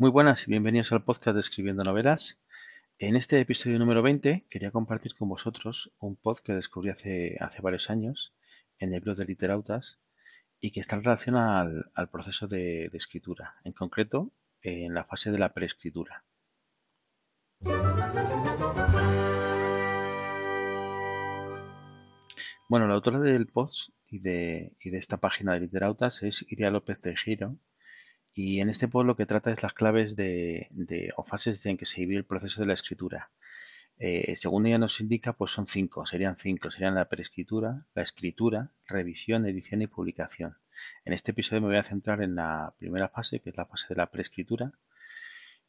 Muy buenas y bienvenidos al podcast de Escribiendo Novelas. En este episodio número 20 quería compartir con vosotros un pod que descubrí hace, hace varios años en el blog de Literautas y que está en relación al, proceso de, escritura, en concreto en la fase de la preescritura. Bueno, la autora del post y de, y de esta página de Literautas es Iria López de Giro y en este post lo que trata es las claves de, o fases en que se divide el proceso de la escritura. Eh, según ella nos indica, pues son cinco, serían cinco, serían la preescritura, la escritura, revisión, edición y publicación. En este episodio me voy a centrar en la primera fase, que es la fase de la preescritura,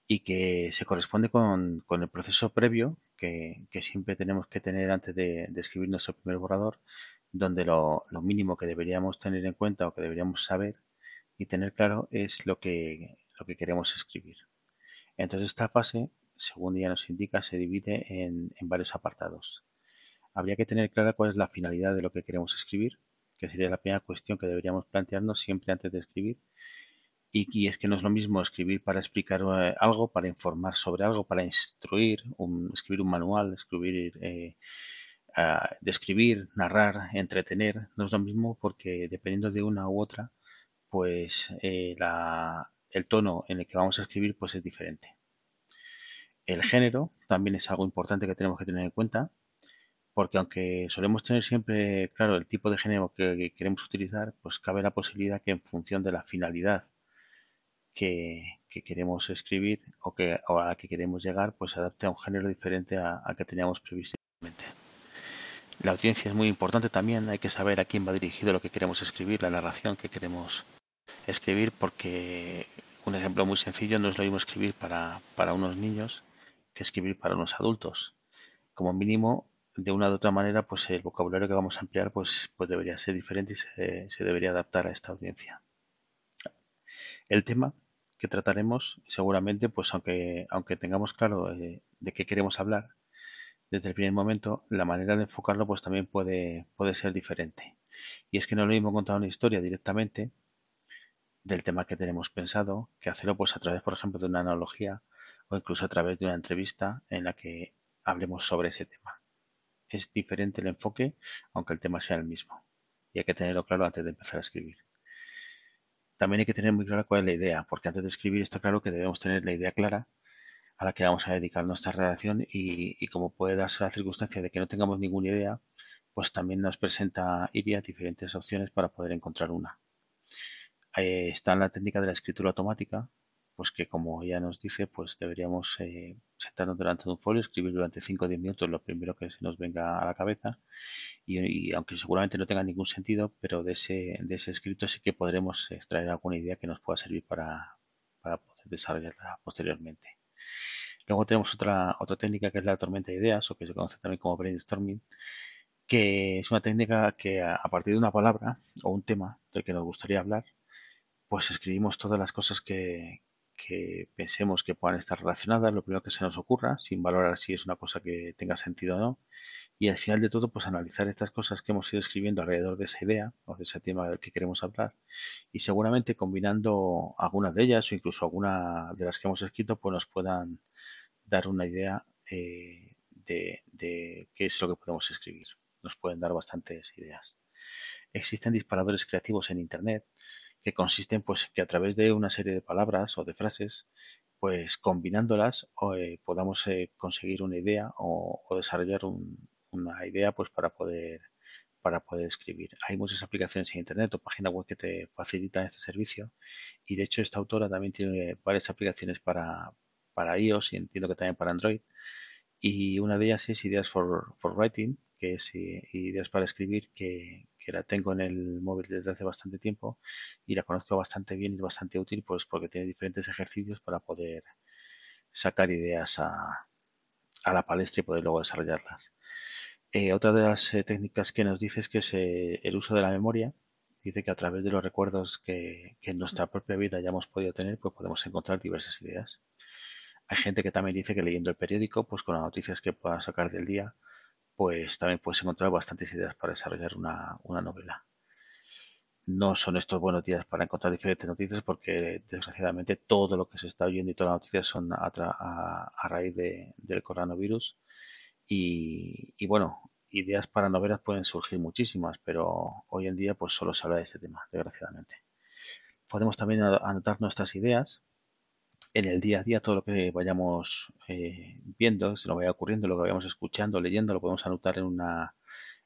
y que se corresponde con, con el proceso previo que, que siempre tenemos que tener antes de, de escribir nuestro primer borrador, donde lo, lo mínimo que deberíamos tener en cuenta o que deberíamos saber y tener claro es lo que, lo que queremos escribir. Entonces esta fase, según ella nos indica, se divide en, en varios apartados. Habría que tener clara cuál es la finalidad de lo que queremos escribir, que sería la primera cuestión que deberíamos plantearnos siempre antes de escribir. Y, y es que no es lo mismo escribir para explicar eh, algo, para informar sobre algo, para instruir, escribir un manual, escribir, eh, ah, describir, narrar, entretener. No es lo mismo porque dependiendo de una u otra, pues eh, el tono en el que vamos a escribir pues es diferente. El género también es algo importante que tenemos que tener en cuenta, porque aunque solemos tener siempre claro el tipo de género que, que queremos utilizar, pues cabe la posibilidad que en función de la finalidad que, que queremos escribir o, que, a la que queremos llegar, pues se adapte a un género diferente a- al que teníamos previsto. La audiencia es muy importante también, hay que saber a quién va dirigido lo que queremos escribir, la narración que queremos escribir, porque un ejemplo muy sencillo no es lo mismo escribir para, para unos niños que escribir para unos adultos. Como mínimo, de una u otra manera, pues el vocabulario que vamos a emplear pues, pues debería ser diferente y se, debería adaptar a esta audiencia. El tema que trataremos, seguramente, pues aunque, aunque tengamos claro eh, de qué queremos hablar desde el primer momento, la manera de enfocarlo pues también puede, puede ser diferente. Y es que no es lo mismo contar una historia directamente del tema que tenemos pensado que hacerlo pues a través, por ejemplo, de una analogía o incluso a través de una entrevista en la que hablemos sobre ese tema. Es diferente el enfoque, aunque el tema sea el mismo. Y hay que tenerlo claro antes de empezar a escribir. También hay que tener muy clara cuál es la idea, porque antes de escribir está claro que debemos tener la idea clara a la que vamos a dedicar nuestra redacción y, y como puede darse la circunstancia de que no tengamos ninguna idea, pues también nos presenta Iria diferentes opciones para poder encontrar una. Eh, está la técnica de la escritura automática, pues que como ya nos dice, pues deberíamos eh, sentarnos delante de un folio, escribir durante 5 o 10 minutos lo primero que se nos venga a la cabeza y, aunque seguramente no tenga ningún sentido, pero de ese, de ese escrito sí que podremos extraer alguna idea que nos pueda servir para, para poder desarrollarla posteriormente. Luego tenemos otra, otra técnica que es la tormenta de ideas o que se conoce también como brainstorming, que es una técnica que a partir de una palabra o un tema del que nos gustaría hablar, pues escribimos todas las cosas que, pensemos que puedan estar relacionadas, lo primero que se nos ocurra, sin valorar si es una cosa que tenga sentido o no. Y al final de todo, pues analizar estas cosas que hemos ido escribiendo alrededor de esa idea o de ese tema del que queremos hablar. Y seguramente combinando algunas de ellas o incluso alguna de las que hemos escrito, pues nos puedan dar una idea eh, de qué es lo que podemos escribir. Nos pueden dar bastantes ideas. Existen disparadores creativos en Internet que consisten pues que a través de una serie de palabras o de frases pues combinándolas eh, podamos eh, conseguir una idea o, desarrollar un- una idea pues para poder para poder escribir. Hay muchas aplicaciones en internet o páginas web que te facilitan este servicio y de hecho esta autora también tiene varias aplicaciones para, para iOS y entiendo que también para Android y una de ellas es Ideas for Writing, que es eh, Ideas para escribir, que, que la tengo en el móvil desde hace bastante tiempo y la conozco bastante bien y es bastante útil pues porque tiene diferentes ejercicios para poder sacar ideas a, a la palestra y poder luego desarrollarlas. Eh, otra de las eh, técnicas que nos dice es que es el uso de la memoria. Dice que a través de los recuerdos que, que en nuestra propia vida hayamos podido tener, pues podemos encontrar diversas ideas. Hay gente que también dice que leyendo el periódico, pues con las noticias que puedas sacar del día, pues también puedes encontrar bastantes ideas para desarrollar una, una novela. no son estos buenos días para encontrar diferentes noticias porque desgraciadamente todo lo que se está oyendo y todas las noticias son a, raíz del coronavirus y, bueno, ideas para novelas pueden surgir muchísimas, pero hoy en día pues solo se habla de este tema, desgraciadamente. Podemos también anotar nuestras ideas en el día a día, todo lo que vayamos eh, viendo, se nos vaya ocurriendo, lo que vayamos escuchando, leyendo, lo podemos anotar en una,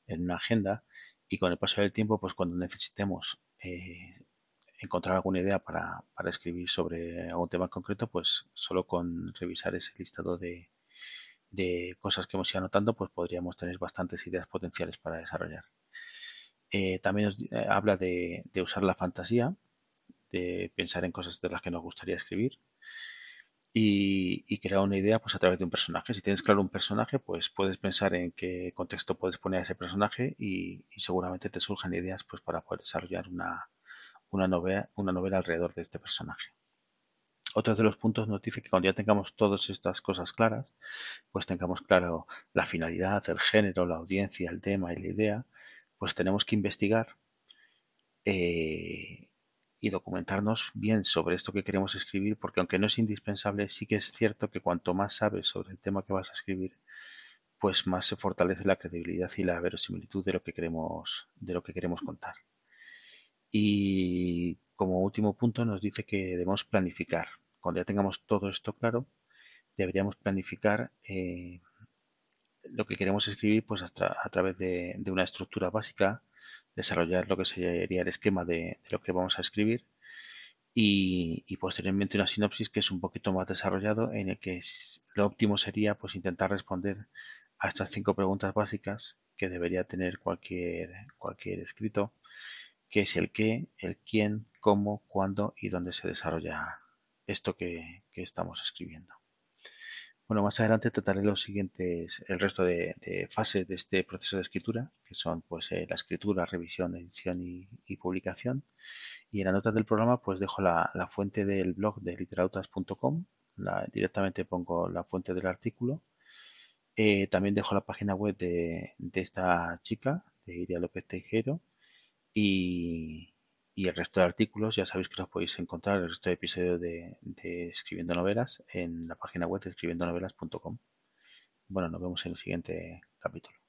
en una agenda y con el paso del tiempo, pues cuando necesitemos eh, encontrar alguna idea para, para, escribir sobre algún tema concreto, pues solo con revisar ese listado de, de cosas que hemos ido anotando, pues podríamos tener bastantes ideas potenciales para desarrollar. Eh, también nos eh, habla de, usar la fantasía, de pensar en cosas de las que nos gustaría escribir y, crear una idea pues a través de un personaje. Si tienes claro un personaje, pues puedes pensar en qué contexto puedes poner a ese personaje y, seguramente te surgen ideas pues para poder desarrollar una, una, novela, una novela alrededor de este personaje. Otro de los puntos nos dice que cuando ya tengamos todas estas cosas claras, pues tengamos claro la finalidad, el género, la audiencia, el tema y la idea, pues tenemos que investigar eh, y documentarnos bien sobre esto que queremos escribir, porque aunque no es indispensable, sí que es cierto que cuanto más sabes sobre el tema que vas a escribir, pues más se fortalece la credibilidad y la verosimilitud de lo que queremos, de lo que queremos contar. Y como último punto nos dice que debemos planificar. Cuando ya tengamos todo esto claro, deberíamos planificar eh, lo que queremos escribir pues a través de, una estructura básica, desarrollar lo que sería el esquema de, lo que vamos a escribir y, posteriormente una sinopsis que es un poquito más desarrollado en el que lo óptimo sería pues intentar responder a estas cinco preguntas básicas que debería tener cualquier, cualquier escrito, que es el qué, el quién, cómo, cuándo y dónde se desarrolla esto que, estamos escribiendo. Bueno, más adelante trataré los siguientes, el resto de, fases de este proceso de escritura, que son pues eh, la escritura, revisión, edición y, publicación. Y en la nota del programa pues dejo la, fuente del blog de literautas.com, directamente pongo la fuente del artículo. Eh, también dejo la página web de, de esta chica, de Iria López Tejero, y, y el resto de artículos ya sabéis que los podéis encontrar, el resto de episodios de, Escribiendo Novelas en la página web de escribiendonovelas.com. Bueno, nos vemos en el siguiente capítulo.